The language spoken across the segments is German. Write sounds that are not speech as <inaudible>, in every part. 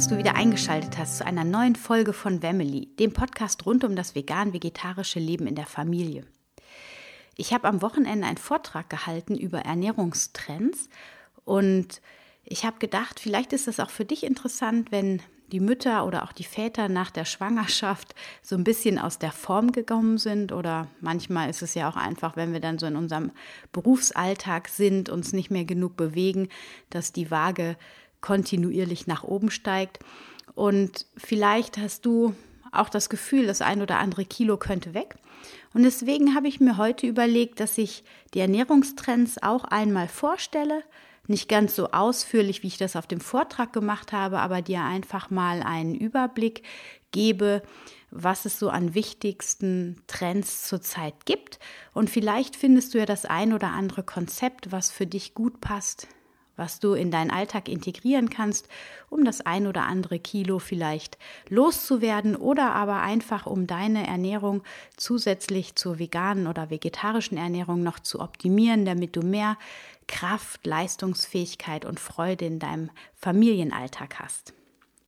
Dass du wieder eingeschaltet hast zu einer neuen Folge von Family, dem Podcast rund um das vegan-vegetarische Leben in der Familie. Ich habe am Wochenende einen Vortrag gehalten über Ernährungstrends und ich habe gedacht, vielleicht ist das auch für dich interessant, wenn die Mütter oder auch die Väter nach der Schwangerschaft so ein bisschen aus der Form gekommen sind oder manchmal ist es ja auch einfach, wenn wir dann so in unserem Berufsalltag sind, uns nicht mehr genug bewegen, dass die Waage kontinuierlich nach oben steigt. Und vielleicht hast du auch das Gefühl, das ein oder andere Kilo könnte weg. Und deswegen habe ich mir heute überlegt, dass ich die Ernährungstrends auch einmal vorstelle. Nicht ganz so ausführlich, wie ich das auf dem Vortrag gemacht habe, aber dir einfach mal einen Überblick gebe, was es so an wichtigsten Trends zurzeit gibt. Und vielleicht findest du ja das ein oder andere Konzept, was für dich gut passt, was du in deinen Alltag integrieren kannst, um das ein oder andere Kilo vielleicht loszuwerden oder aber einfach um deine Ernährung zusätzlich zur veganen oder vegetarischen Ernährung noch zu optimieren, damit du mehr Kraft, Leistungsfähigkeit und Freude in deinem Familienalltag hast.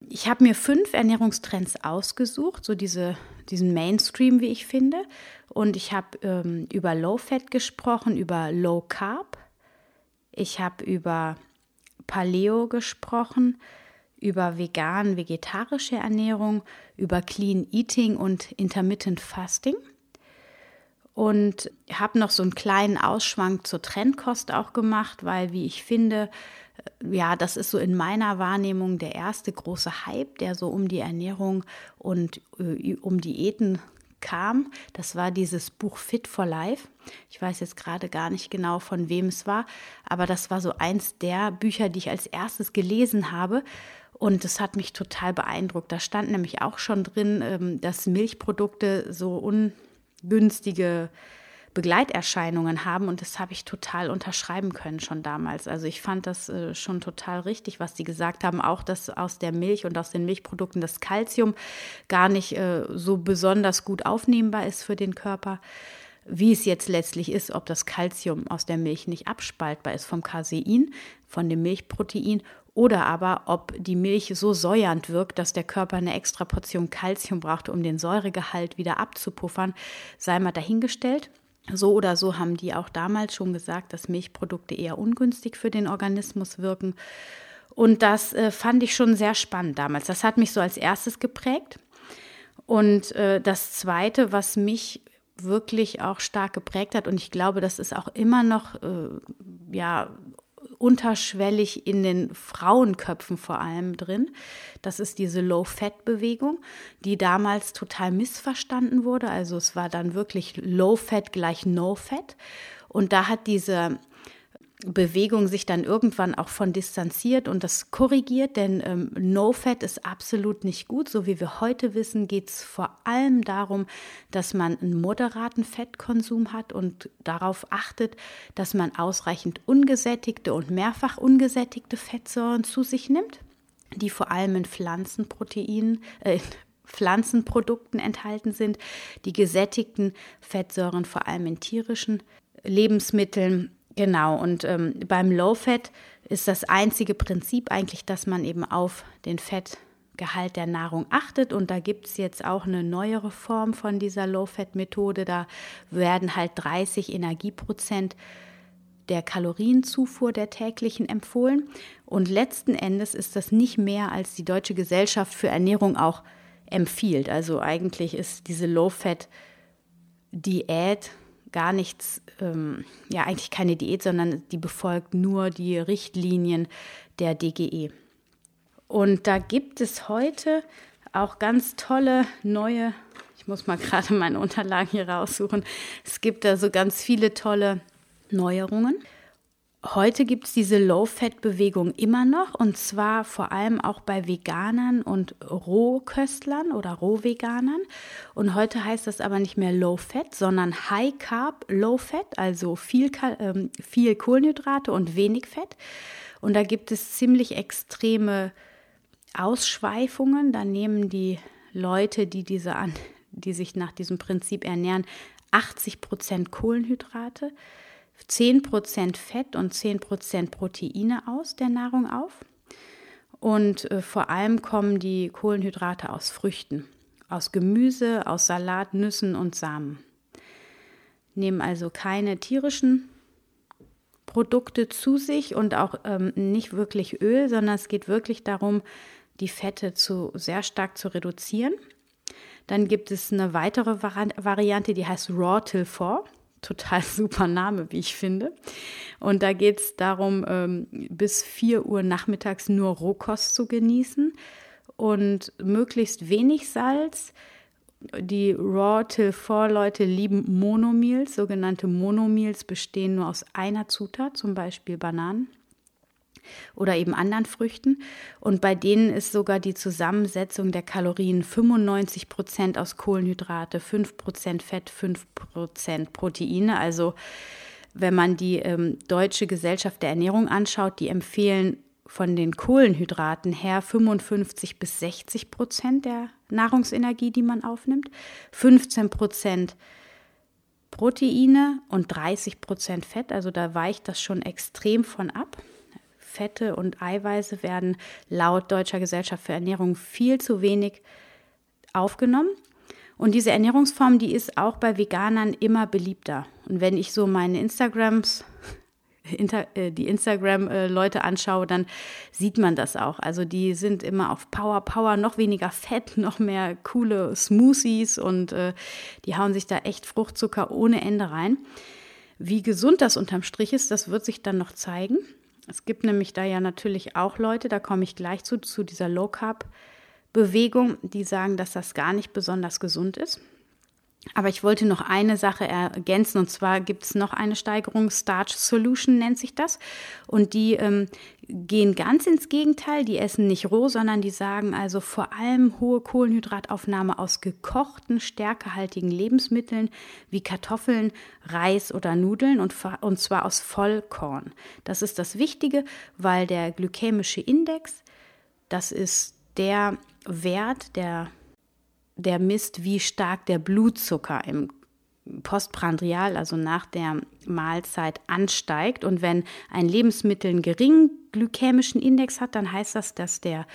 Ich habe mir fünf Ernährungstrends ausgesucht, so diese, diesen Mainstream, wie ich finde. Und ich habe ähm, über Low Fat gesprochen, über Low Carb, ich habe über Paleo gesprochen, über vegan, vegetarische Ernährung, über Clean Eating und Intermittent Fasting. Und habe noch so einen kleinen Ausschwank zur Trendkost auch gemacht, weil, wie ich finde, äh, ja, das ist so in meiner Wahrnehmung der erste große Hype, der so um die Ernährung und äh, um Diäten kam. Das war dieses Buch Fit for Life. Ich weiß jetzt gerade gar nicht genau, von wem es war, aber das war so eins der Bücher, die ich als erstes gelesen habe. Und das hat mich total beeindruckt. Da stand nämlich auch schon drin, ähm, dass Milchprodukte so ungünstige Begleiterscheinungen haben und das habe ich total unterschreiben können schon damals. Also ich fand das äh, schon total richtig, was die gesagt haben, auch dass aus der Milch und aus den Milchprodukten das Kalzium gar nicht äh, so besonders gut aufnehmbar ist für den Körper. Wie es jetzt letztlich ist, ob das Kalzium aus der Milch nicht abspaltbar ist vom Casein, von dem Milchprotein oder aber ob die Milch so säuernd wirkt, dass der Körper eine extra Portion Kalzium braucht, um den Säuregehalt wieder abzupuffern, sei mal dahingestellt. So oder so haben die auch damals schon gesagt, dass Milchprodukte eher ungünstig für den Organismus wirken. Und das äh, fand ich schon sehr spannend damals. Das hat mich so als erstes geprägt. Und äh, das Zweite, was mich wirklich auch stark geprägt hat, und ich glaube, das ist auch immer noch äh, ja, unterschwellig in den Frauenköpfen vor allem drin. Das ist diese Low-Fat-Bewegung, die damals total missverstanden wurde. Also es war dann wirklich Low-Fat gleich No-Fat. Und da hat diese Bewegung sich dann irgendwann auch von distanziert und das korrigiert, denn ähm, No-Fat ist absolut nicht gut. So wie wir heute wissen, geht es vor allem darum, dass man einen moderaten Fettkonsum hat und darauf achtet, dass man ausreichend ungesättigte und mehrfach ungesättigte Fettsäuren zu sich nimmt, die vor allem in Pflanzenproteinen, äh, Pflanzenprodukten enthalten sind, die gesättigten Fettsäuren vor allem in tierischen Lebensmitteln Genau, und ähm, beim Low Fat ist das einzige Prinzip eigentlich, dass man eben auf den Fettgehalt der Nahrung achtet. Und da gibt es jetzt auch eine neuere Form von dieser Low-Fat-Methode. Da werden halt 30 Energieprozent der Kalorienzufuhr der täglichen empfohlen. Und letzten Endes ist das nicht mehr, als die Deutsche Gesellschaft für Ernährung auch empfiehlt. Also eigentlich ist diese Low-Fat-Diät gar nichts, ähm, ja eigentlich keine Diät, sondern die befolgt nur die Richtlinien der DGE. Und da gibt es heute auch ganz tolle neue, ich muss mal <laughs> gerade meine Unterlagen hier raussuchen, es gibt da so ganz viele tolle Neuerungen. Heute gibt es diese Low-Fat-Bewegung immer noch und zwar vor allem auch bei Veganern und Rohköstlern oder Rohveganern. Und heute heißt das aber nicht mehr Low-Fat, sondern High-Carb, Low-Fat, also viel, ähm, viel Kohlenhydrate und wenig Fett. Und da gibt es ziemlich extreme Ausschweifungen. Da nehmen die Leute, die, diese an, die sich nach diesem Prinzip ernähren, 80 Prozent Kohlenhydrate 10% Fett und 10% Proteine aus der Nahrung auf. Und äh, vor allem kommen die Kohlenhydrate aus Früchten, aus Gemüse, aus Salat, Nüssen und Samen. Nehmen also keine tierischen Produkte zu sich und auch ähm, nicht wirklich Öl, sondern es geht wirklich darum, die Fette zu, sehr stark zu reduzieren. Dann gibt es eine weitere Variante, die heißt Raw Till 4 total <laughs> super Name, wie ich finde. Und da geht es darum, ähm, bis 4 Uhr nachmittags nur Rohkost zu genießen und möglichst wenig Salz. Die Raw Till 4 Leute lieben Monomeals. Sogenannte Monomeals bestehen nur aus einer Zutat, zum Beispiel Bananen oder eben anderen Früchten. Und bei denen ist sogar die Zusammensetzung der Kalorien 95 Prozent aus Kohlenhydrate, 5 Prozent Fett, 5 Prozent Proteine. Also wenn man die ähm, Deutsche Gesellschaft der Ernährung anschaut, die empfehlen von den Kohlenhydraten her 55 bis 60 Prozent der Nahrungsenergie, die man aufnimmt, 15 Prozent Proteine und 30 Prozent Fett. Also da weicht das schon extrem von ab. Fette und Eiweiße werden laut Deutscher Gesellschaft für Ernährung viel zu wenig aufgenommen. Und diese Ernährungsform, die ist auch bei Veganern immer beliebter. Und wenn ich so meine Instagrams, <laughs> äh, die Instagram-Leute anschaue, dann sieht man das auch. Also die sind immer auf Power, Power, noch weniger Fett, <laughs> noch mehr coole Smoothies und äh, die hauen sich da echt Fruchtzucker ohne Ende rein. Wie gesund das unterm Strich ist, das wird sich dann noch zeigen. Es gibt nämlich da ja natürlich auch Leute, da komme ich gleich zu, zu dieser Low Carb Bewegung, die sagen, dass das gar nicht besonders gesund ist. Aber ich wollte noch eine Sache ergänzen und zwar gibt es noch eine Steigerung, Starch Solution nennt sich das. Und die ähm, gehen ganz ins Gegenteil, die essen nicht roh, sondern die sagen also vor allem hohe Kohlenhydrataufnahme aus gekochten, stärkehaltigen Lebensmitteln wie Kartoffeln, Reis oder Nudeln und, und zwar aus Vollkorn. Das ist das Wichtige, weil der glykämische Index, das ist der Wert, der der misst, wie stark der Blutzucker im postprandial, also nach der Mahlzeit, ansteigt. Und wenn ein Lebensmittel einen geringen glykämischen Index hat, dann heißt das, dass der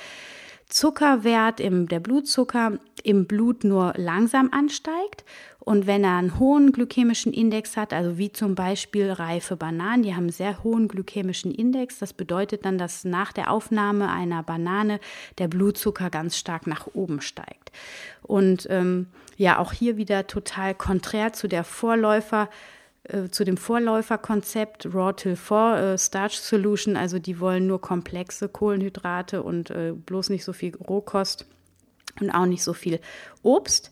Zuckerwert, im, der Blutzucker im Blut nur langsam ansteigt. Und wenn er einen hohen glykämischen Index hat, also wie zum Beispiel reife Bananen, die haben einen sehr hohen glykämischen Index, das bedeutet dann, dass nach der Aufnahme einer Banane der Blutzucker ganz stark nach oben steigt. Und ähm, ja, auch hier wieder total konträr zu der Vorläufer äh, zu dem Vorläuferkonzept Raw Till 4 äh, Starch Solution, also die wollen nur komplexe Kohlenhydrate und äh, bloß nicht so viel Rohkost und auch nicht so viel Obst.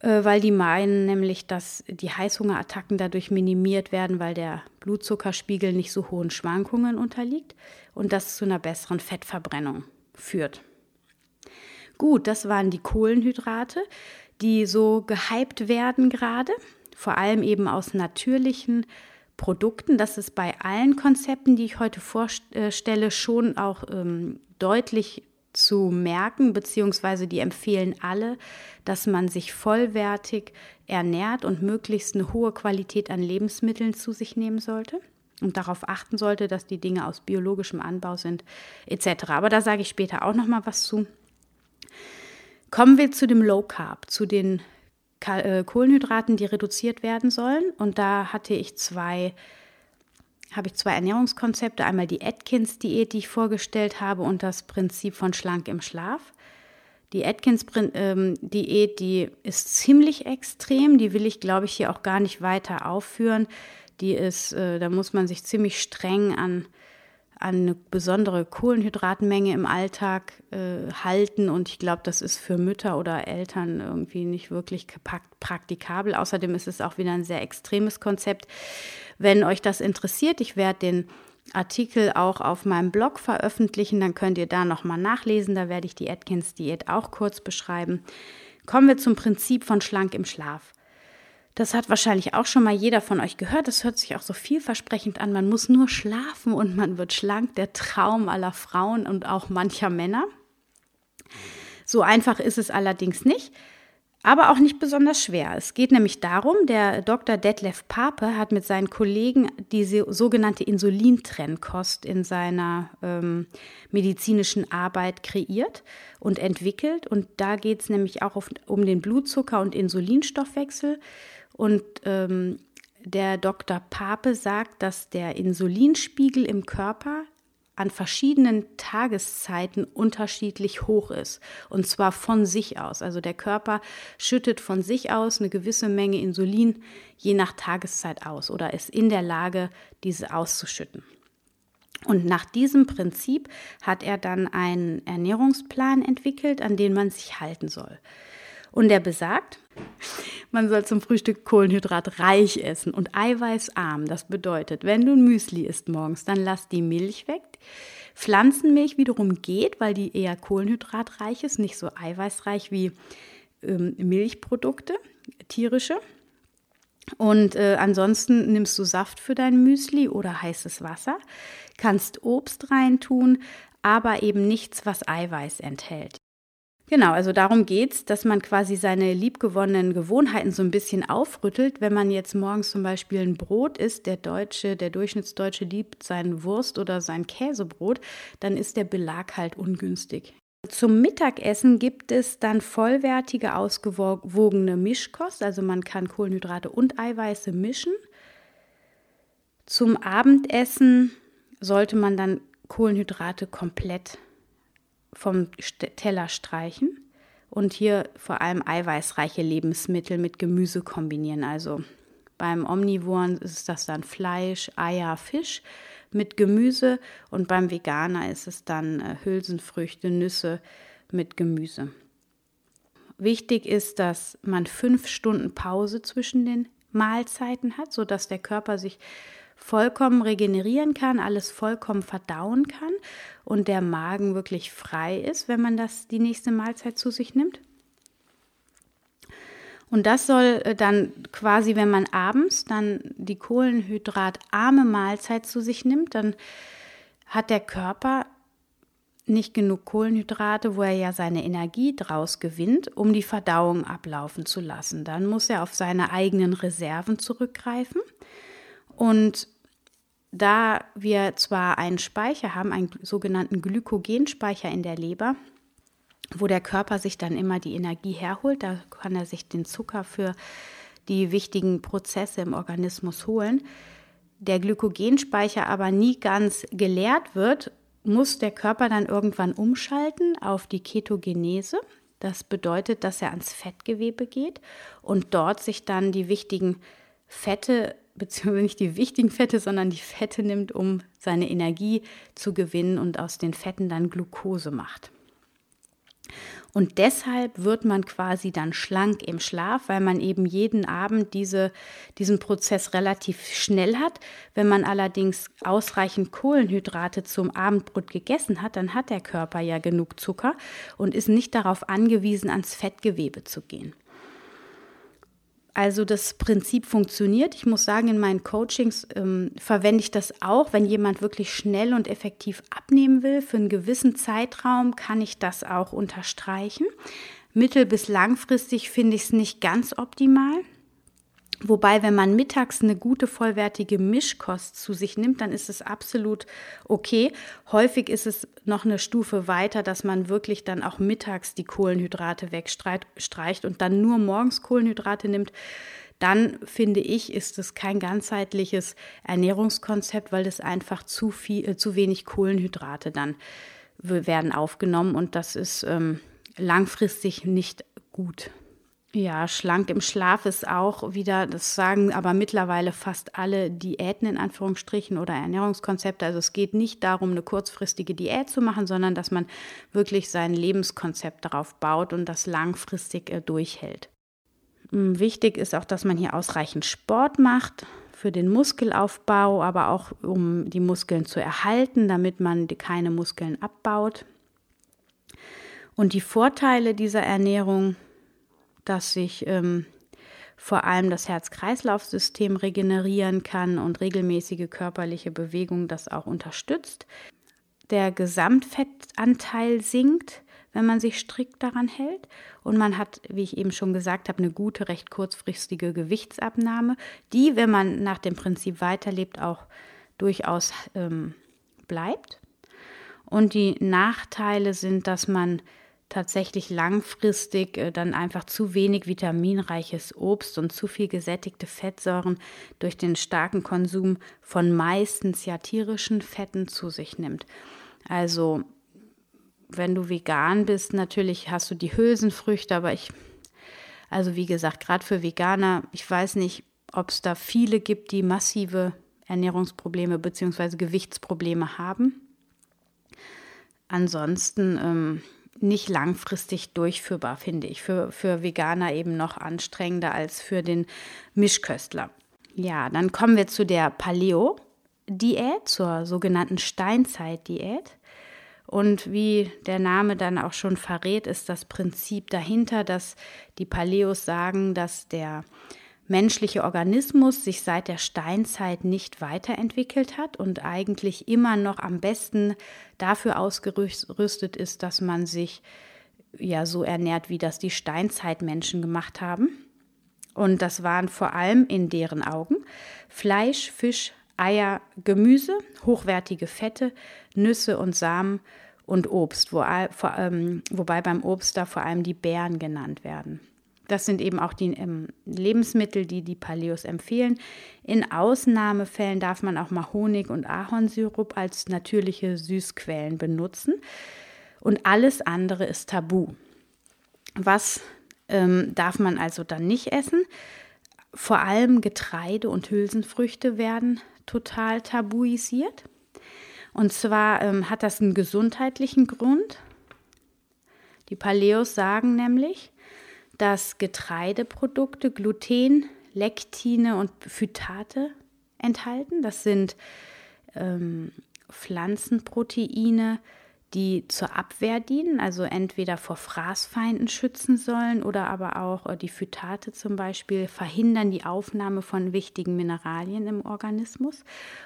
Äh, weil die meinen nämlich, dass die Heißhungerattacken dadurch minimiert werden, weil der Blutzuckerspiegel nicht so hohen Schwankungen unterliegt und das zu einer besseren Fettverbrennung führt. Gut, das waren die Kohlenhydrate, die so gehypt werden gerade, vor allem eben aus natürlichen Produkten. Das ist bei allen Konzepten, die ich heute vorstelle, schon auch ähm, deutlich zu merken, beziehungsweise die empfehlen alle, dass man sich vollwertig ernährt und möglichst eine hohe Qualität an Lebensmitteln zu sich nehmen sollte und darauf achten sollte, dass die Dinge aus biologischem Anbau sind, etc. Aber da sage ich später auch noch mal was zu. Kommen wir zu dem Low Carb, zu den Kohlenhydraten, die reduziert werden sollen. Und da hatte ich zwei habe ich zwei Ernährungskonzepte. Einmal die Atkins-Diät, die ich vorgestellt habe, und das Prinzip von Schlank im Schlaf. Die Atkins-Diät, ähm, die ist ziemlich extrem. Die will ich, glaube ich, hier auch gar nicht weiter aufführen. Die ist, äh, da muss man sich ziemlich streng an, an eine besondere Kohlenhydratmenge im Alltag äh, halten. Und ich glaube, das ist für Mütter oder Eltern irgendwie nicht wirklich praktikabel. Außerdem ist es auch wieder ein sehr extremes Konzept. Wenn euch das interessiert, ich werde den Artikel auch auf meinem Blog veröffentlichen, dann könnt ihr da nochmal nachlesen. Da werde ich die Atkins-Diät auch kurz beschreiben. Kommen wir zum Prinzip von schlank im Schlaf. Das hat wahrscheinlich auch schon mal jeder von euch gehört. Das hört sich auch so vielversprechend an. Man muss nur schlafen und man wird schlank. Der Traum aller Frauen und auch mancher Männer. So einfach ist es allerdings nicht, aber auch nicht besonders schwer. Es geht nämlich darum, der Dr. Detlef Pape hat mit seinen Kollegen diese sogenannte Insulintrennkost in seiner ähm, medizinischen Arbeit kreiert und entwickelt. Und da geht es nämlich auch auf, um den Blutzucker- und Insulinstoffwechsel. Und ähm, der Dr. Pape sagt, dass der Insulinspiegel im Körper an verschiedenen Tageszeiten unterschiedlich hoch ist. Und zwar von sich aus. Also der Körper schüttet von sich aus eine gewisse Menge Insulin je nach Tageszeit aus oder ist in der Lage, diese auszuschütten. Und nach diesem Prinzip hat er dann einen Ernährungsplan entwickelt, an den man sich halten soll. Und er besagt, man soll zum Frühstück Kohlenhydrat reich essen und eiweißarm. Das bedeutet, wenn du ein Müsli isst morgens, dann lass die Milch weg. Pflanzenmilch wiederum geht, weil die eher kohlenhydratreich ist, nicht so eiweißreich wie ähm, Milchprodukte, tierische. Und äh, ansonsten nimmst du Saft für dein Müsli oder heißes Wasser, kannst Obst reintun, aber eben nichts, was Eiweiß enthält. Genau, also darum geht's, dass man quasi seine liebgewonnenen Gewohnheiten so ein bisschen aufrüttelt. Wenn man jetzt morgens zum Beispiel ein Brot isst, der Deutsche, der Durchschnittsdeutsche liebt sein Wurst oder sein Käsebrot, dann ist der Belag halt ungünstig. Zum Mittagessen gibt es dann vollwertige, ausgewogene Mischkost, also man kann Kohlenhydrate und Eiweiße mischen. Zum Abendessen sollte man dann Kohlenhydrate komplett vom Teller streichen und hier vor allem eiweißreiche Lebensmittel mit Gemüse kombinieren. Also beim Omnivoren ist das dann Fleisch, Eier, Fisch mit Gemüse und beim Veganer ist es dann äh, Hülsenfrüchte, Nüsse mit Gemüse. Wichtig ist, dass man fünf Stunden Pause zwischen den Mahlzeiten hat, sodass der Körper sich vollkommen regenerieren kann, alles vollkommen verdauen kann und der Magen wirklich frei ist, wenn man das die nächste Mahlzeit zu sich nimmt. Und das soll äh, dann quasi, wenn man abends dann die kohlenhydratarme Mahlzeit zu sich nimmt, dann hat der Körper nicht genug Kohlenhydrate, wo er ja seine Energie draus gewinnt, um die Verdauung ablaufen zu lassen. Dann muss er auf seine eigenen Reserven zurückgreifen. Und da wir zwar einen Speicher haben, einen sogenannten Glykogenspeicher in der Leber, wo der Körper sich dann immer die Energie herholt, da kann er sich den Zucker für die wichtigen Prozesse im Organismus holen. Der Glykogenspeicher aber nie ganz geleert wird, muss der Körper dann irgendwann umschalten auf die Ketogenese. Das bedeutet, dass er ans Fettgewebe geht und dort sich dann die wichtigen Fette beziehungsweise nicht die wichtigen Fette, sondern die Fette nimmt, um seine Energie zu gewinnen und aus den Fetten dann Glucose macht. Und deshalb wird man quasi dann schlank im Schlaf, weil man eben jeden Abend diese, diesen Prozess relativ schnell hat. Wenn man allerdings ausreichend Kohlenhydrate zum Abendbrot gegessen hat, dann hat der Körper ja genug Zucker und ist nicht darauf angewiesen, ans Fettgewebe zu gehen. Also das Prinzip funktioniert. Ich muss sagen, in meinen Coachings ähm, verwende ich das auch. Wenn jemand wirklich schnell und effektiv abnehmen will, für einen gewissen Zeitraum kann ich das auch unterstreichen. Mittel- bis langfristig finde ich es nicht ganz optimal. Wobei, wenn man mittags eine gute, vollwertige Mischkost zu sich nimmt, dann ist es absolut okay. Häufig ist es noch eine Stufe weiter, dass man wirklich dann auch mittags die Kohlenhydrate wegstreicht und dann nur morgens Kohlenhydrate nimmt. Dann finde ich, ist es kein ganzheitliches Ernährungskonzept, weil es einfach zu viel, äh, zu wenig Kohlenhydrate dann werden aufgenommen und das ist ähm, langfristig nicht gut. Ja, schlank im Schlaf ist auch wieder, das sagen aber mittlerweile fast alle Diäten in Anführungsstrichen oder Ernährungskonzepte. Also es geht nicht darum, eine kurzfristige Diät zu machen, sondern dass man wirklich sein Lebenskonzept darauf baut und das langfristig äh, durchhält. Hm, wichtig ist auch, dass man hier ausreichend Sport macht für den Muskelaufbau, aber auch um die Muskeln zu erhalten, damit man keine Muskeln abbaut. Und die Vorteile dieser Ernährung dass sich ähm, vor allem das Herz-Kreislauf-System regenerieren kann und regelmäßige körperliche Bewegung das auch unterstützt. Der Gesamtfettanteil sinkt, wenn man sich strikt daran hält. Und man hat, wie ich eben schon gesagt habe, eine gute, recht kurzfristige Gewichtsabnahme, die, wenn man nach dem Prinzip weiterlebt, auch durchaus ähm, bleibt. Und die Nachteile sind, dass man tatsächlich langfristig äh, dann einfach zu wenig vitaminreiches Obst und zu viel gesättigte Fettsäuren durch den starken Konsum von meistens ja tierischen Fetten zu sich nimmt. Also wenn du vegan bist, natürlich hast du die Hülsenfrüchte, aber ich, also wie gesagt, gerade für Veganer, ich weiß nicht, ob es da viele gibt, die massive Ernährungsprobleme bzw. Gewichtsprobleme haben. Ansonsten ähm, nicht langfristig durchführbar, finde ich. Für, für Veganer eben noch anstrengender als für den Mischköstler. Ja, dann kommen wir zu der Paleo-Diät, zur sogenannten Steinzeit-Diät. Und wie der Name dann auch schon verrät, ist das Prinzip dahinter, dass die Paleos sagen, dass der menschliche Organismus sich seit der Steinzeit nicht weiterentwickelt hat und eigentlich immer noch am besten dafür ausgerüstet ist, dass man sich ja so ernährt, wie das die Steinzeitmenschen gemacht haben. Und das waren vor allem in deren Augen Fleisch, Fisch, Eier, Gemüse, hochwertige Fette, Nüsse und Samen und Obst, wo, vor, ähm, wobei beim Obst da vor allem die Beeren genannt werden. Das sind eben auch die ähm, Lebensmittel, die die Paleos empfehlen. In Ausnahmefällen darf man auch mal Honig und Ahornsirup als natürliche Süßquellen benutzen. Und alles andere ist tabu. Was ähm, darf man also dann nicht essen? Vor allem Getreide und Hülsenfrüchte werden total tabuisiert. Und zwar ähm, hat das einen gesundheitlichen Grund. Die Paleos sagen nämlich, dass Getreideprodukte Gluten, Lektine und Phytate enthalten. Das sind ähm, Pflanzenproteine, die zur Abwehr dienen, also entweder vor Fraßfeinden schützen sollen oder aber auch äh, die Phytate zum Beispiel verhindern die Aufnahme von wichtigen Mineralien im Organismus.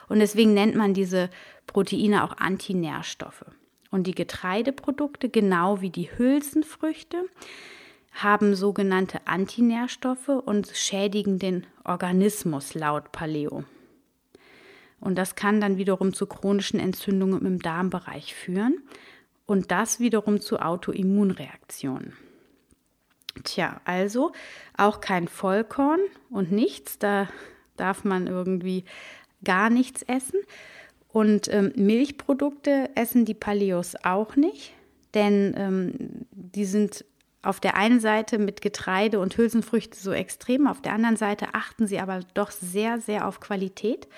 Und deswegen nennt man diese Proteine auch Antinährstoffe. Und die Getreideprodukte, genau wie die Hülsenfrüchte, haben sogenannte Antinährstoffe und schädigen den Organismus laut Paleo. Und das kann dann wiederum zu chronischen Entzündungen im Darmbereich führen und das wiederum zu Autoimmunreaktionen. Tja, also auch kein Vollkorn und nichts, da darf man irgendwie gar nichts essen. Und ähm, Milchprodukte essen die Paleos auch nicht, denn ähm, die sind auf der einen Seite mit Getreide und Hülsenfrüchte so extrem, auf der anderen Seite achten sie aber doch sehr, sehr auf Qualität.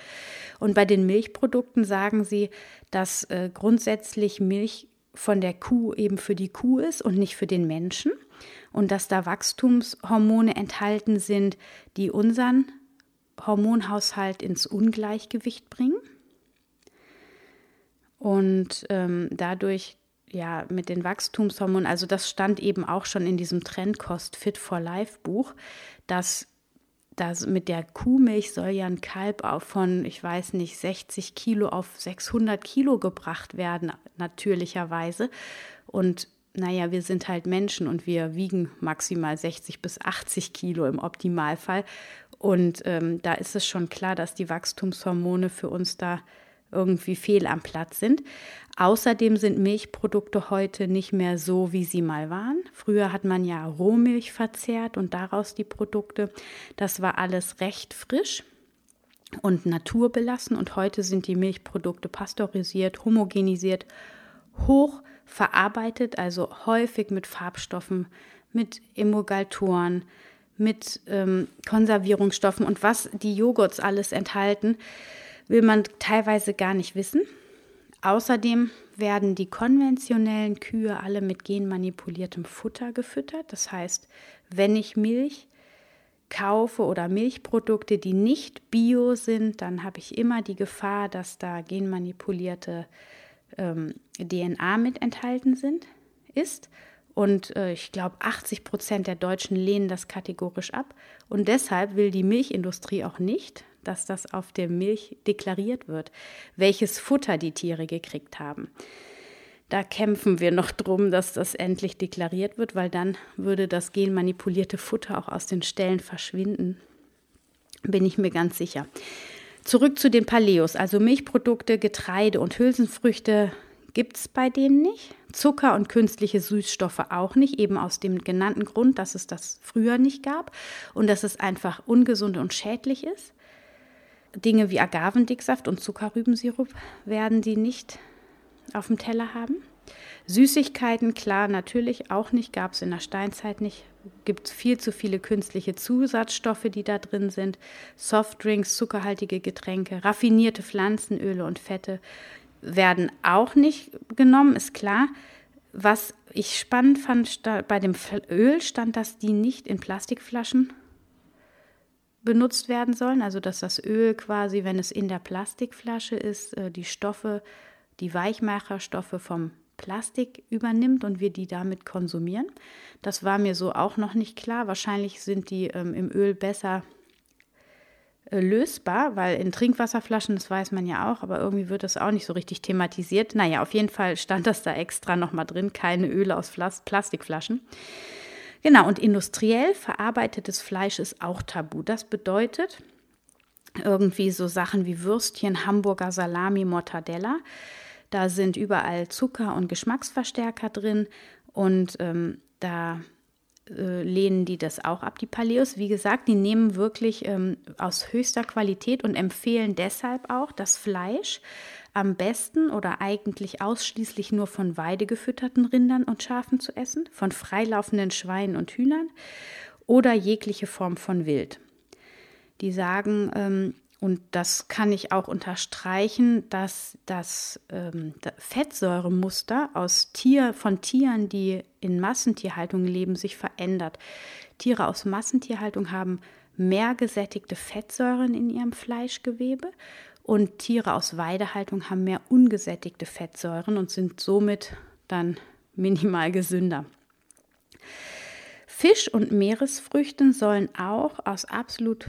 Und bei den Milchprodukten sagen sie, dass äh, grundsätzlich Milch von der Kuh eben für die Kuh ist und nicht für den Menschen und dass da Wachstumshormone enthalten sind, die unseren Hormonhaushalt ins Ungleichgewicht bringen und ähm, dadurch ja, mit den Wachstumshormonen, also das stand eben auch schon in diesem Trendkost Fit for Life Buch, dass das mit der Kuhmilch soll ja ein Kalb auch von, ich weiß nicht, 60 Kilo auf 600 Kilo gebracht werden, natürlicherweise. Und naja, wir sind halt Menschen und wir wiegen maximal 60 bis 80 Kilo im Optimalfall. Und ähm, da ist es schon klar, dass die Wachstumshormone für uns da irgendwie fehl am Platz sind. Außerdem sind Milchprodukte heute nicht mehr so, wie sie mal waren. Früher hat man ja Rohmilch verzehrt und daraus die Produkte. Das war alles recht frisch und naturbelassen und heute sind die Milchprodukte pasteurisiert, homogenisiert, hoch verarbeitet, also häufig mit Farbstoffen mit Emulgatoren, mit ähm, Konservierungsstoffen und was die Joghurts alles enthalten, will man teilweise gar nicht wissen. Außerdem werden die konventionellen Kühe alle mit genmanipuliertem Futter gefüttert. Das heißt, wenn ich Milch kaufe oder Milchprodukte, die nicht bio sind, dann habe ich immer die Gefahr, dass da genmanipulierte ähm, DNA mit enthalten sind, ist. Und äh, ich glaube, 80 Prozent der Deutschen lehnen das kategorisch ab. Und deshalb will die Milchindustrie auch nicht, dass das auf der Milch deklariert wird, welches Futter die Tiere gekriegt haben. Da kämpfen wir noch drum, dass das endlich deklariert wird, weil dann würde das genmanipulierte Futter auch aus den Ställen verschwinden. Bin ich mir ganz sicher. Zurück zu den Paleos, also Milchprodukte, Getreide und Hülsenfrüchte gibt es bei denen nicht. Zucker und künstliche Süßstoffe auch nicht, eben aus dem genannten Grund, dass es das früher nicht gab und dass es einfach ungesund und schädlich ist. Dinge wie Agavendicksaft und Zuckerrübensirup werden die nicht auf dem Teller haben. Süßigkeiten, klar, natürlich auch nicht, gab es in der Steinzeit nicht. Gibt viel zu viele künstliche Zusatzstoffe, die da drin sind. Softdrinks, zuckerhaltige Getränke, raffinierte Pflanzenöle und Fette werden auch nicht genommen, ist klar. Was ich spannend fand, bei dem Öl stand, dass die nicht in Plastikflaschen benutzt werden sollen. Also dass das Öl quasi, wenn es in der Plastikflasche ist, äh, die Stoffe die Weichmacherstoffe vom Plastik übernimmt und wir die damit konsumieren. Das war mir so auch noch nicht klar. Wahrscheinlich sind die ähm, im Öl besser äh, lösbar, weil in Trinkwasserflaschen, das weiß man ja auch, aber irgendwie wird das auch nicht so richtig thematisiert. Naja, auf jeden Fall stand das da extra nochmal drin, keine Öle aus Plas Plastikflaschen. Genau, und industriell verarbeitetes Fleisch ist auch tabu. Das bedeutet, irgendwie so Sachen wie Würstchen, Hamburger Salami, Mortadella da sind überall Zucker und Geschmacksverstärker drin und ähm, da äh, lehnen die das auch ab, die Paleos. Wie gesagt, die nehmen wirklich ähm, aus höchster Qualität und empfehlen deshalb auch das Fleisch am besten oder eigentlich ausschließlich nur von weidegefütterten Rindern und Schafen zu essen, von freilaufenden Schweinen und Hühnern oder jegliche Form von Wild. Die sagen, ähm, und das kann ich auch unterstreichen, dass das ähm, Fettsäuremuster aus Tier, von Tieren, die in Massentierhaltung leben, sich verändert. Tiere aus Massentierhaltung haben mehr gesättigte Fettsäuren in ihrem Fleischgewebe und Tiere aus Weidehaltung haben mehr ungesättigte Fettsäuren und sind somit dann minimal gesünder. Fisch und Meeresfrüchten sollen auch aus absolut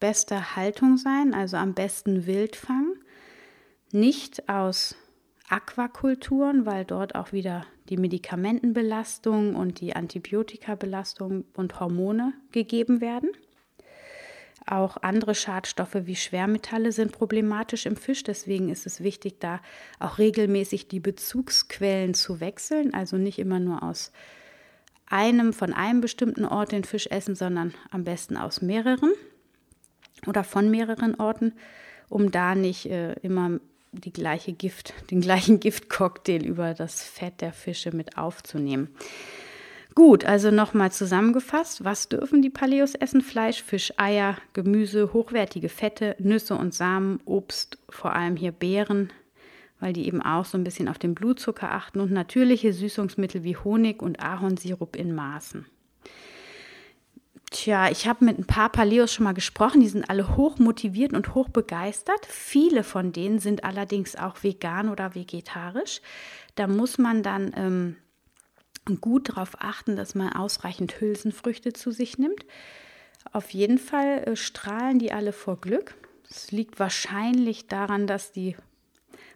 bester Haltung sein, also am besten Wildfang, nicht aus Aquakulturen, weil dort auch wieder die Medikamentenbelastung und die Antibiotikabelastung und Hormone gegeben werden. Auch andere Schadstoffe wie Schwermetalle sind problematisch im Fisch. Deswegen ist es wichtig, da auch regelmäßig die Bezugsquellen zu wechseln. Also nicht immer nur aus einem, von einem bestimmten Ort den Fisch essen, sondern am besten aus mehreren oder von mehreren Orten, um da nicht äh, immer die gleiche Gift, den gleichen Giftcocktail über das Fett der Fische mit aufzunehmen. Gut, also nochmal zusammengefasst, was dürfen die Paleos essen? Fleisch, Fisch, Eier, Gemüse, hochwertige Fette, Nüsse und Samen, Obst, vor allem hier Beeren, weil die eben auch so ein bisschen auf den Blutzucker achten und natürliche Süßungsmittel wie Honig und Ahornsirup in Maßen. Tja, ich habe mit ein paar Paleos schon mal gesprochen, die sind alle hoch motiviert und hoch begeistert. Viele von denen sind allerdings auch vegan oder vegetarisch. Da muss man dann ähm, gut darauf achten, dass man ausreichend Hülsenfrüchte zu sich nimmt. Auf jeden Fall äh, strahlen die alle vor Glück. Es liegt wahrscheinlich daran, dass die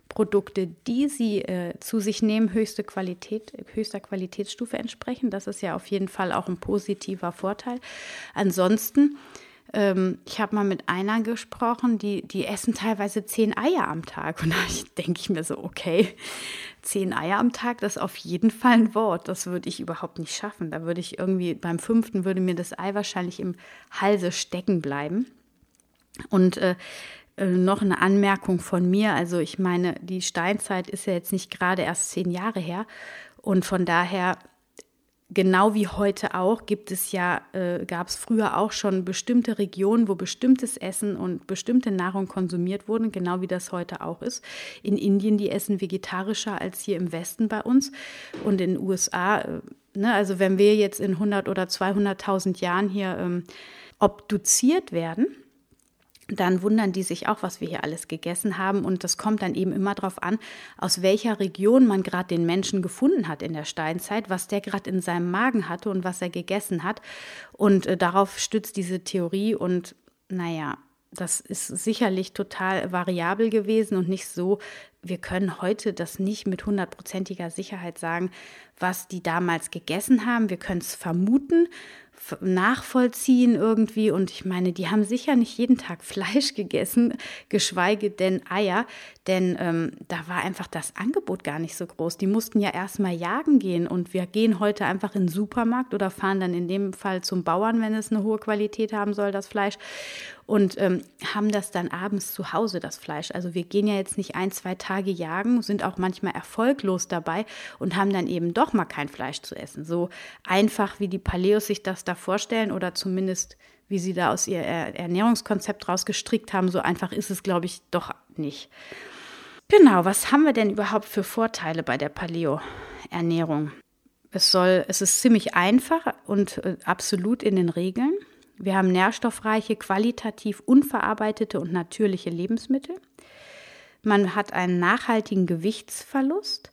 Produkte, die sie äh, zu sich nehmen, höchste Qualität, höchster Qualitätsstufe entsprechen. Das ist ja auf jeden Fall auch ein positiver Vorteil. Ansonsten, ähm, ich habe mal mit einer gesprochen, die, die essen teilweise zehn Eier am Tag. Und <laughs> da denke ich mir so, okay, zehn Eier am Tag, das ist auf jeden Fall ein Wort. Das würde ich überhaupt nicht schaffen. Da würde ich irgendwie, beim fünften würde mir das Ei wahrscheinlich im Halse stecken bleiben. Und äh, äh, noch eine Anmerkung von mir. Also ich meine, die Steinzeit ist ja jetzt nicht gerade erst zehn Jahre her. Und von daher genau wie heute auch gibt es ja, äh, gab es früher auch schon bestimmte Regionen, wo bestimmtes Essen und bestimmte Nahrung konsumiert wurden, genau wie das heute auch ist. In Indien, die essen vegetarischer als hier im Westen bei uns und in den USA. Äh, ne, also wenn wir jetzt in 100 oder 200.000 Jahren hier ähm, obduziert werden, dann wundern die sich auch, was wir hier alles gegessen haben. Und das kommt dann eben immer darauf an, aus welcher Region man gerade den Menschen gefunden hat in der Steinzeit, was der gerade in seinem Magen hatte und was er gegessen hat. Und äh, darauf stützt diese Theorie. Und naja, das ist sicherlich total variabel gewesen und nicht so. Wir können heute das nicht mit hundertprozentiger Sicherheit sagen, was die damals gegessen haben. Wir können es vermuten nachvollziehen irgendwie. Und ich meine, die haben sicher nicht jeden Tag <laughs> Fleisch gegessen, geschweige denn Eier, denn ähm, da war einfach das Angebot gar nicht so groß. Die mussten ja erstmal jagen gehen und wir gehen heute einfach in den Supermarkt oder fahren dann in dem Fall zum Bauern, wenn es eine hohe Qualität haben soll, das Fleisch und ähm, haben das dann abends zu Hause, das Fleisch. Also wir gehen ja jetzt nicht ein, zwei Tage jagen, sind auch manchmal erfolglos dabei und haben dann eben doch mal kein Fleisch zu essen. So einfach, wie die Paleos sich das da vorstellen oder zumindest wie sie da aus ihr Ernährungskonzept rausgestrickt haben, so einfach ist es, glaube ich, doch nicht. Genau, was haben wir denn überhaupt für Vorteile bei der Paleo-Ernährung? Es soll, es ist ziemlich einfach und äh, absolut in den Regeln. Wir haben nährstoffreiche, qualitativ unverarbeitete und natürliche Lebensmittel. Man hat einen nachhaltigen Gewichtsverlust.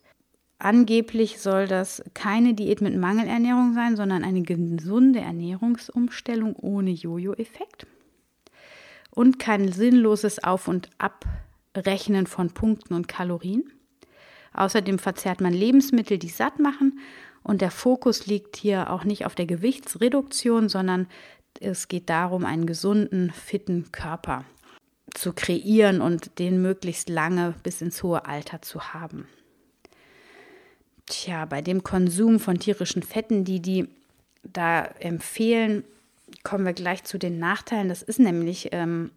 Angeblich soll das keine Diät mit Mangelernährung sein, sondern eine gesunde Ernährungsumstellung ohne Jojo-Effekt. Und kein sinnloses Auf- und Abrechnen von Punkten und Kalorien. Außerdem verzehrt man Lebensmittel, die satt machen. Und der Fokus liegt hier auch nicht auf der Gewichtsreduktion, sondern es geht darum, einen gesunden, fitten Körper zu kreieren und den möglichst lange bis ins hohe Alter zu haben. Tja, bei dem Konsum von tierischen Fetten, die die da empfehlen, kommen wir gleich zu den Nachteilen. Das ist nämlich ähm,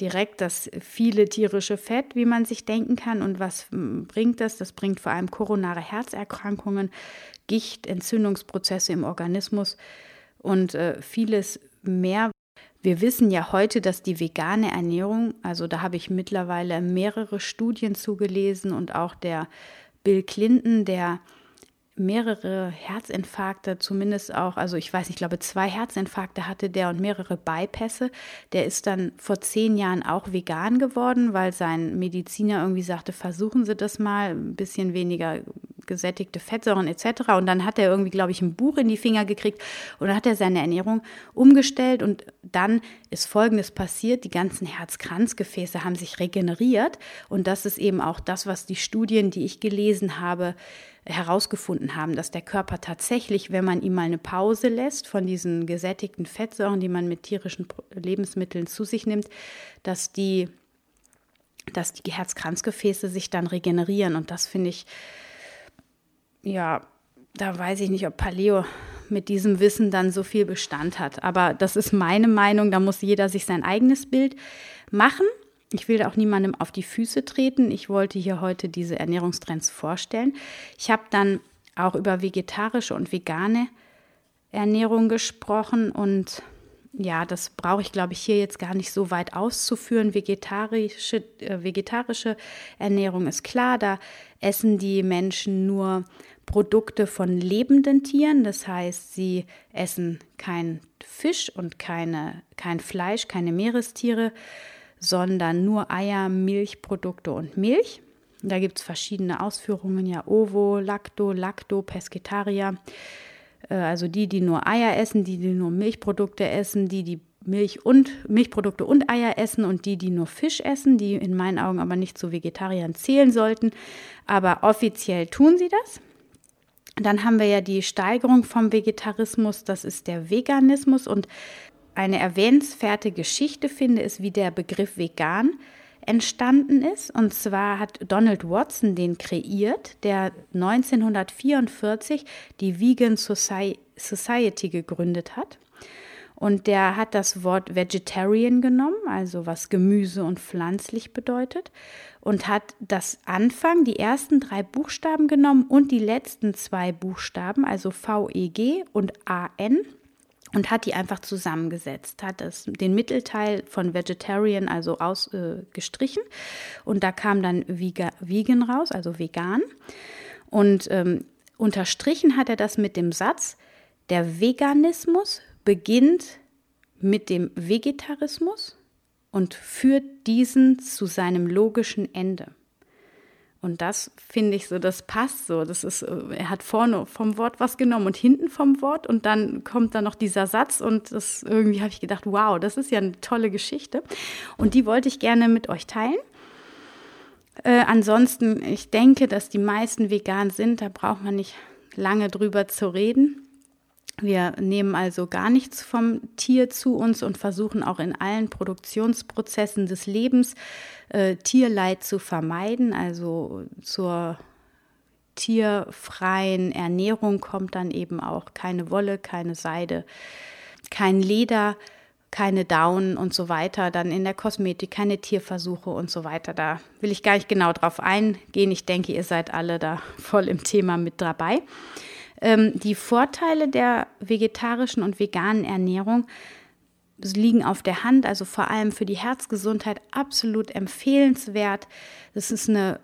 direkt das viele tierische Fett, wie man sich denken kann. Und was bringt das? Das bringt vor allem koronare Herzerkrankungen, Gicht, Entzündungsprozesse im Organismus und äh, vieles mehr. Wir wissen ja heute, dass die vegane Ernährung, also da habe ich mittlerweile mehrere Studien zugelesen und auch der Bill Clinton, der mehrere Herzinfarkte, zumindest auch, also ich weiß nicht, ich glaube zwei Herzinfarkte hatte der und mehrere Bypässe. Der ist dann vor zehn Jahren auch vegan geworden, weil sein Mediziner irgendwie sagte, versuchen Sie das mal, ein bisschen weniger gesättigte Fettsäuren etc. Und dann hat er irgendwie, glaube ich, ein Buch in die Finger gekriegt und dann hat er seine Ernährung umgestellt und dann ist Folgendes passiert, die ganzen Herzkranzgefäße haben sich regeneriert und das ist eben auch das, was die Studien, die ich gelesen habe, herausgefunden haben, dass der Körper tatsächlich, wenn man ihm mal eine Pause lässt von diesen gesättigten Fettsäuren, die man mit tierischen Lebensmitteln zu sich nimmt, dass die, dass die Herzkranzgefäße sich dann regenerieren. Und das finde ich, ja, da weiß ich nicht, ob Paleo mit diesem Wissen dann so viel Bestand hat. Aber das ist meine Meinung, da muss jeder sich sein eigenes Bild machen. Ich will auch niemandem auf die Füße treten. Ich wollte hier heute diese Ernährungstrends vorstellen. Ich habe dann auch über vegetarische und vegane Ernährung gesprochen und ja, das brauche ich, glaube ich, hier jetzt gar nicht so weit auszuführen. Vegetarische, äh, vegetarische Ernährung ist klar, da essen die Menschen nur Produkte von lebenden Tieren. Das heißt, sie essen kein Fisch und keine, kein Fleisch, keine Meerestiere, sondern nur Eier, Milchprodukte und Milch. Da gibt es verschiedene Ausführungen, ja, Ovo, Lacto, Lacto, Pesketaria. Äh, also die, die nur Eier essen, die, die nur Milchprodukte essen, die, die Milch und Milchprodukte und Eier essen und die, die nur Fisch essen, die in meinen Augen aber nicht zu Vegetariern zählen sollten. Aber offiziell tun sie das. Dann haben wir ja die Steigerung vom Vegetarismus, das ist der Veganismus und eine erwähnenswerte Geschichte finde, ist, wie der Begriff vegan entstanden ist. Und zwar hat Donald Watson den kreiert, der 1944 die Vegan Society gegründet hat. Und der hat das Wort Vegetarian genommen, also was Gemüse und pflanzlich bedeutet, und hat das Anfang, die ersten drei Buchstaben genommen und die letzten zwei Buchstaben, also VEG und AN, und hat die einfach zusammengesetzt, hat das, den Mittelteil von Vegetarian also ausgestrichen äh, und da kam dann Vegan raus, also vegan. Und ähm, unterstrichen hat er das mit dem Satz, der Veganismus beginnt mit dem Vegetarismus und führt diesen zu seinem logischen Ende. Und das finde ich so, das passt so. Das ist, er hat vorne vom Wort was genommen und hinten vom Wort und dann kommt da noch dieser Satz und das irgendwie habe ich gedacht, wow, das ist ja eine tolle Geschichte. Und die wollte ich gerne mit euch teilen. Äh, ansonsten, ich denke, dass die meisten vegan sind, da braucht man nicht lange drüber zu reden. Wir nehmen also gar nichts vom Tier zu uns und versuchen auch in allen Produktionsprozessen des Lebens äh, Tierleid zu vermeiden. Also zur tierfreien Ernährung kommt dann eben auch keine Wolle, keine Seide, kein Leder, keine Daunen und so weiter. Dann in der Kosmetik keine Tierversuche und so weiter. Da will ich gar nicht genau drauf eingehen. Ich denke, ihr seid alle da voll im Thema mit dabei. Ähm, die Vorteile der vegetarischen und veganen Ernährung liegen auf der Hand, also vor allem für die Herzgesundheit absolut empfehlenswert. Das ist eine,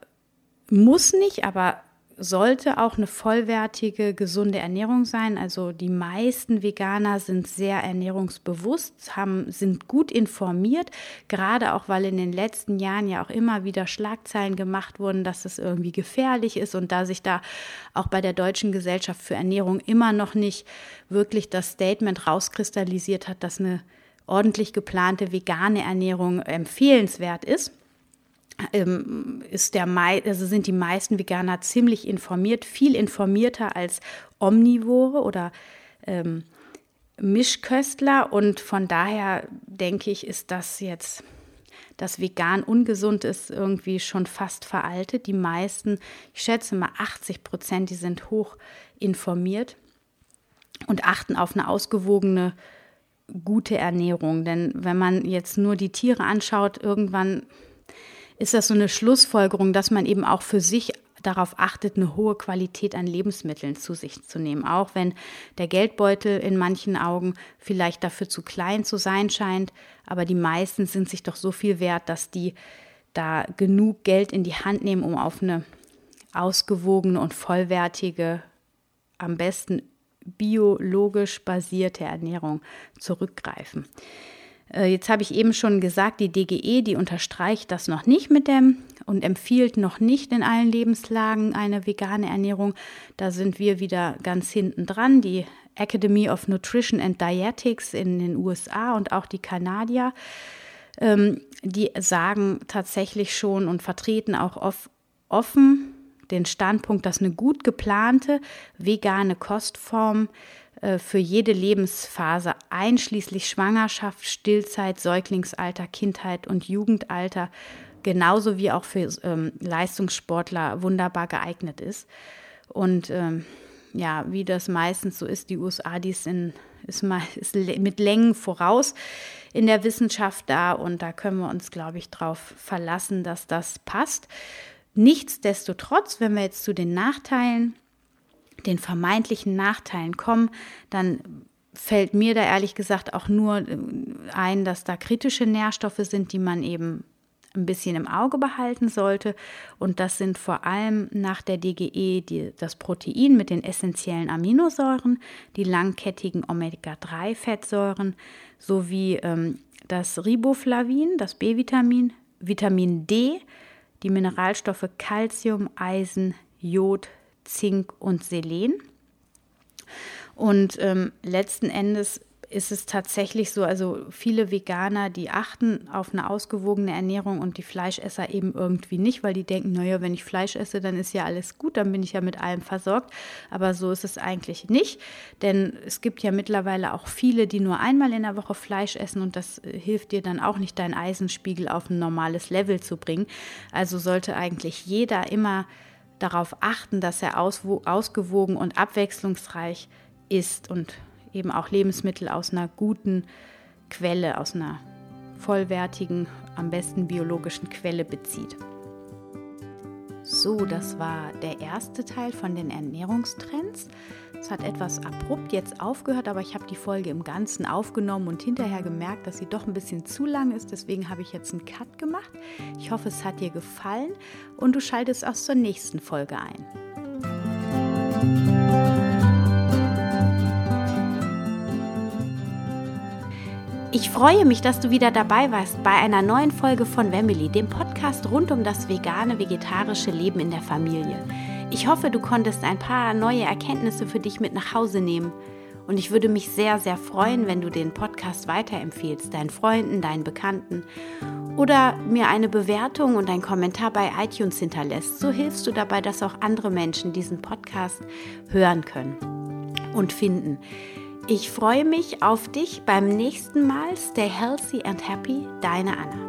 muss nicht, aber sollte auch eine vollwertige, gesunde Ernährung sein. Also die meisten Veganer sind sehr ernährungsbewusst, haben, sind gut informiert, gerade auch weil in den letzten Jahren ja auch immer wieder Schlagzeilen gemacht wurden, dass es irgendwie gefährlich ist und da sich da auch bei der Deutschen Gesellschaft für Ernährung immer noch nicht wirklich das Statement rauskristallisiert hat, dass eine ordentlich geplante vegane Ernährung empfehlenswert ist ist der also sind die meisten Veganer ziemlich informiert, viel informierter als Omnivore oder ähm, Mischköstler. Und von daher denke ich, ist das jetzt, dass vegan ungesund ist, irgendwie schon fast veraltet. Die meisten, ich schätze mal 80 Prozent, die sind hoch informiert und achten auf eine ausgewogene, gute Ernährung. Denn wenn man jetzt nur die Tiere anschaut, irgendwann ist das so eine Schlussfolgerung, dass man eben auch für sich darauf achtet, eine hohe Qualität an Lebensmitteln zu sich zu nehmen. Auch wenn der Geldbeutel in manchen Augen vielleicht dafür zu klein zu sein scheint, aber die meisten sind sich doch so viel wert, dass die da genug Geld in die Hand nehmen, um auf eine ausgewogene und vollwertige, am besten biologisch basierte Ernährung zurückgreifen. Äh, jetzt habe ich eben schon gesagt, die DGE, die unterstreicht das noch nicht mit dem und empfiehlt noch nicht in allen Lebenslagen eine vegane Ernährung. Da sind wir wieder ganz hinten dran. Die Academy of Nutrition and Dietetics in den USA und auch die Kanadier, ähm, die sagen tatsächlich schon und vertreten auch offen den Standpunkt, dass eine gut geplante vegane Kostform für jede Lebensphase, einschließlich Schwangerschaft, Stillzeit, Säuglingsalter, Kindheit und Jugendalter, genauso wie auch für ähm, Leistungssportler wunderbar geeignet ist. Und ähm, ja, wie das meistens so ist, die USA, die ist, in, ist, mal, <laughs> ist mit Längen voraus in der Wissenschaft da und da können wir uns, glaube ich, darauf verlassen, dass das passt. Nichtsdestotrotz, wenn wir jetzt zu den Nachteilen den vermeintlichen Nachteilen kommen, dann fällt mir da ehrlich gesagt auch nur äh, ein, dass da kritische Nährstoffe sind, die man eben ein bisschen im Auge behalten sollte. Und das sind vor allem nach der DGE die, das Protein mit den essentiellen Aminosäuren, die langkettigen Omega-3-Fettsäuren sowie ähm, das Riboflavin, das B-Vitamin, Vitamin D, die Mineralstoffe Calcium, Eisen, Jod, Zink und Selen. Und ähm, letzten Endes ist es tatsächlich so, also viele Veganer, die achten auf eine ausgewogene Ernährung und die Fleischesser eben irgendwie nicht, weil die denken, naja, wenn ich Fleisch esse, dann ist ja alles gut, dann bin ich ja mit allem versorgt. Aber so ist es eigentlich nicht, denn es gibt ja mittlerweile auch viele, die nur einmal in der Woche Fleisch essen und das äh, hilft dir dann auch nicht, deinen Eisenspiegel auf ein normales Level zu bringen. Also sollte eigentlich jeder immer darauf achten, dass er ausgewogen und abwechslungsreich ist. Und eben auch Lebensmittel aus einer guten Quelle, aus einer vollwertigen, am besten biologischen Quelle bezieht. So, das war der erste Teil von den Ernährungstrends. Es hat etwas abrupt jetzt aufgehört, aber ich habe die Folge im Ganzen aufgenommen und hinterher gemerkt, dass sie doch ein bisschen zu lang ist. Deswegen habe ich jetzt einen Cut gemacht. Ich hoffe, es hat dir gefallen und du schaltest auch zur nächsten Folge ein. Ich freue mich, dass du wieder dabei warst bei einer neuen Folge von Wemily, dem Podcast rund um das vegane, vegetarische Leben in der Familie. Ich hoffe, du konntest ein paar neue Erkenntnisse für dich mit nach Hause nehmen. Und ich würde mich sehr, sehr freuen, wenn du den Podcast weiterempfehlst, deinen Freunden, deinen Bekannten oder mir eine Bewertung und einen Kommentar bei iTunes hinterlässt. So hilfst du dabei, dass auch andere Menschen diesen Podcast hören können und finden. Ich freue mich auf dich beim nächsten Mal. Stay healthy and happy, deine Anna.